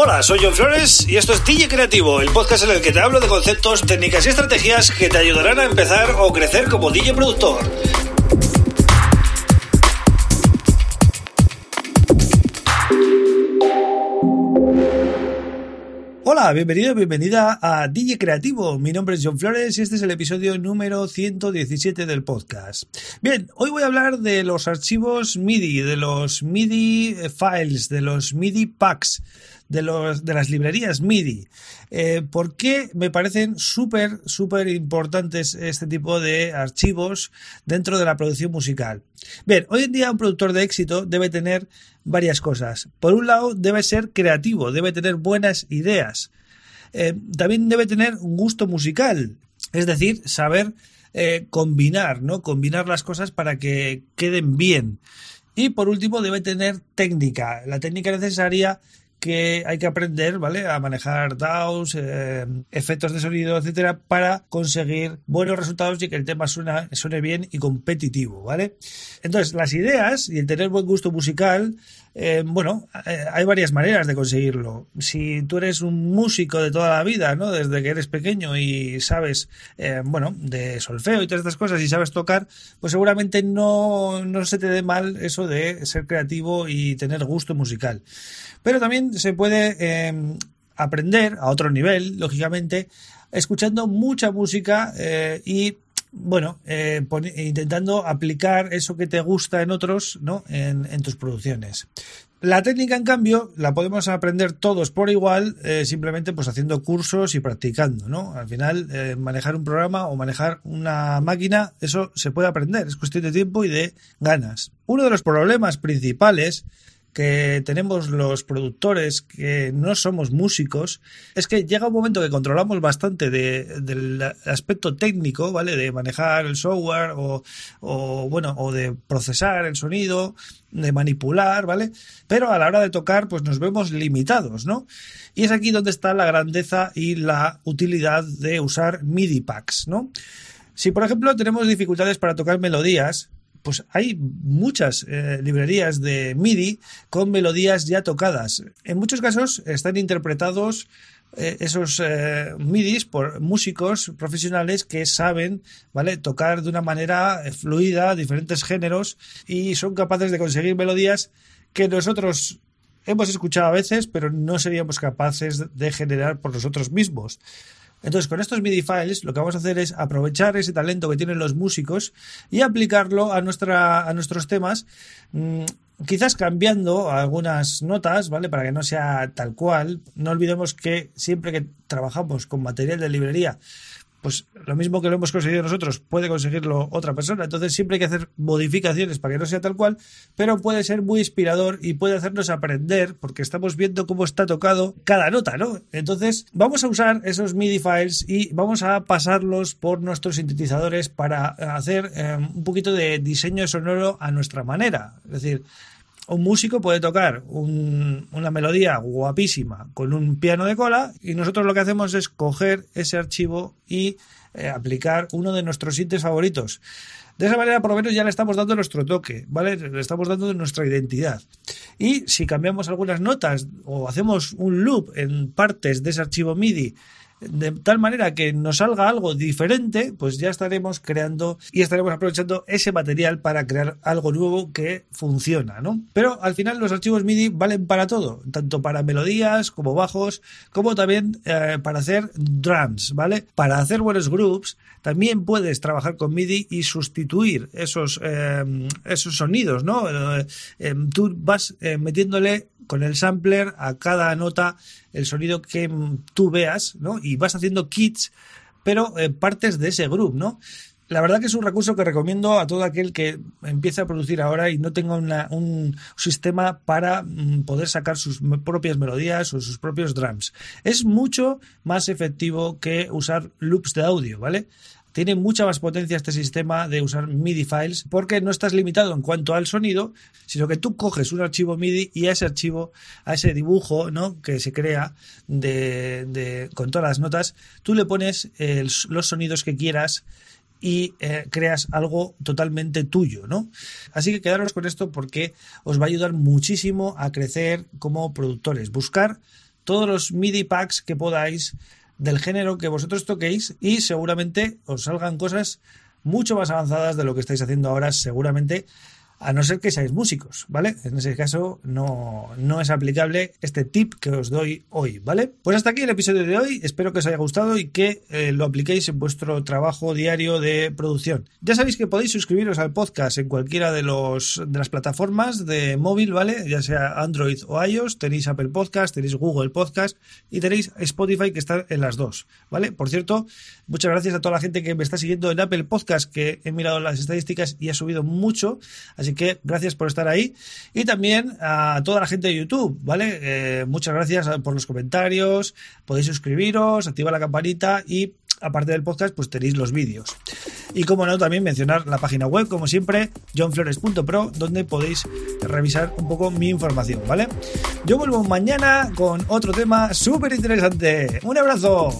Hola, soy John Flores y esto es DJ Creativo, el podcast en el que te hablo de conceptos, técnicas y estrategias que te ayudarán a empezar o crecer como DJ productor. Hola, bienvenido, bienvenida a DJ Creativo. Mi nombre es John Flores y este es el episodio número 117 del podcast. Bien, hoy voy a hablar de los archivos MIDI, de los MIDI files, de los MIDI packs de, los, de las librerías MIDI. Eh, ¿Por qué me parecen súper, súper importantes este tipo de archivos dentro de la producción musical? Bien, hoy en día un productor de éxito debe tener varias cosas. Por un lado, debe ser creativo, debe tener buenas ideas. Eh, también debe tener un gusto musical, es decir, saber eh, combinar, ¿no? Combinar las cosas para que queden bien. Y por último, debe tener técnica, la técnica necesaria que hay que aprender, ¿vale? A manejar DAOs, eh, efectos de sonido, etcétera, para conseguir buenos resultados y que el tema suena, suene bien y competitivo, ¿vale? Entonces, las ideas y el tener buen gusto musical, eh, bueno, eh, hay varias maneras de conseguirlo. Si tú eres un músico de toda la vida, ¿no? Desde que eres pequeño y sabes, bueno, de solfeo y todas estas cosas y sabes tocar, pues seguramente no, no se te dé mal eso de ser creativo y tener gusto musical. Pero también se puede eh, aprender a otro nivel, lógicamente, escuchando mucha música eh, y bueno, eh, intentando aplicar eso que te gusta en otros, ¿no? En, tus producciones. La técnica, en cambio, la podemos aprender todos por igual, simplemente pues haciendo cursos y practicando, ¿no? Al final, manejar un programa o manejar una máquina, eso se puede aprender, es cuestión de tiempo y de ganas. Uno de los problemas principales que tenemos los productores que no somos músicos es que llega un momento que controlamos bastante del aspecto técnico, ¿vale? De manejar el software o, o, bueno, o de procesar el sonido, de manipular, ¿vale? Pero a la hora de tocar, pues nos vemos limitados, ¿no? Y es aquí donde está la grandeza y la utilidad de usar MIDI packs, ¿no? Si, por ejemplo, tenemos dificultades para tocar melodías, pues hay muchas eh, librerías de MIDI con melodías ya tocadas. En muchos casos están interpretados eh, esos eh, MIDIs por músicos profesionales que saben, ¿vale? Tocar de una manera fluida diferentes géneros y son capaces de conseguir melodías que nosotros hemos escuchado a veces, pero no seríamos capaces de generar por nosotros mismos. Entonces, con estos MIDI files, lo que vamos a hacer es aprovechar ese talento que tienen los músicos y aplicarlo a, nuestra, a nuestros temas, mm, quizás cambiando algunas notas, ¿vale? Para que no sea tal cual. No olvidemos que siempre que trabajamos con material de librería, pues lo mismo que lo hemos conseguido nosotros puede conseguirlo otra persona. Entonces siempre hay que hacer modificaciones para que no sea tal cual, pero puede ser muy inspirador y puede hacernos aprender porque estamos viendo cómo está tocado cada nota, ¿no? Entonces vamos a usar esos MIDI files y vamos a pasarlos por nuestros sintetizadores para hacer eh, un poquito de diseño sonoro a nuestra manera. Es decir, un músico puede tocar una melodía guapísima con un piano de cola y nosotros lo que hacemos es coger ese archivo y eh, aplicar uno de nuestros sintes favoritos. De esa manera, por lo menos, ya le estamos dando nuestro toque, ¿vale? Le estamos dando nuestra identidad. Y si cambiamos algunas notas o hacemos un loop en partes de ese archivo MIDI de tal manera que nos salga algo diferente, pues ya estaremos creando y estaremos aprovechando ese material para crear algo nuevo que funciona, ¿no? Pero al final los archivos MIDI valen para todo, tanto para melodías como bajos, como también eh, para hacer drums, ¿vale? Para hacer buenos groups también puedes trabajar con MIDI y sustituir esos, eh, esos sonidos, ¿no? Eh, tú vas metiéndole con el sampler a cada nota el sonido que tú veas, ¿no? Y vas haciendo kits, pero eh, partes de ese groove, ¿no? La verdad que es un recurso que recomiendo a todo aquel que empiece a producir ahora y no tenga un sistema para mm, poder sacar sus propias melodías o sus propios drums. Es mucho más efectivo que usar loops de audio, ¿vale? Tiene mucha más potencia este sistema de usar MIDI files porque no estás limitado en cuanto al sonido, sino que tú coges un archivo MIDI y a ese archivo, a ese dibujo ¿no? que se crea de, con todas las notas, tú le pones los sonidos que quieras y eh, creas algo totalmente tuyo, ¿no? Así que quedaros con esto porque os va a ayudar muchísimo a crecer como productores. Buscar todos los MIDI packs que podáis del género que vosotros toquéis y seguramente os salgan cosas mucho más avanzadas de lo que estáis haciendo ahora, seguramente a no ser que seáis músicos, ¿vale? En ese caso no, no es aplicable este tip que os doy hoy, ¿vale? Pues hasta aquí el episodio de hoy, espero que os haya gustado y que eh, lo apliquéis en vuestro trabajo diario de producción. Ya sabéis que podéis suscribiros al podcast en cualquiera de, los, de las plataformas de móvil, ¿vale? Ya sea Android o iOS, tenéis Apple Podcast, tenéis Google Podcast y tenéis Spotify que está en las dos, ¿vale? Por cierto, muchas gracias a toda la gente que me está siguiendo en Apple Podcast, que he mirado las estadísticas y ha subido mucho, así Así que gracias por estar ahí. Y también a toda la gente de YouTube, ¿vale? Eh, muchas gracias por los comentarios. Podéis suscribiros, activar la campanita y aparte del podcast, pues tenéis los vídeos. Y como no, también mencionar la página web, como siempre, johnflores.pro, donde podéis revisar un poco mi información, ¿vale? Yo vuelvo mañana con otro tema súper interesante. Un abrazo.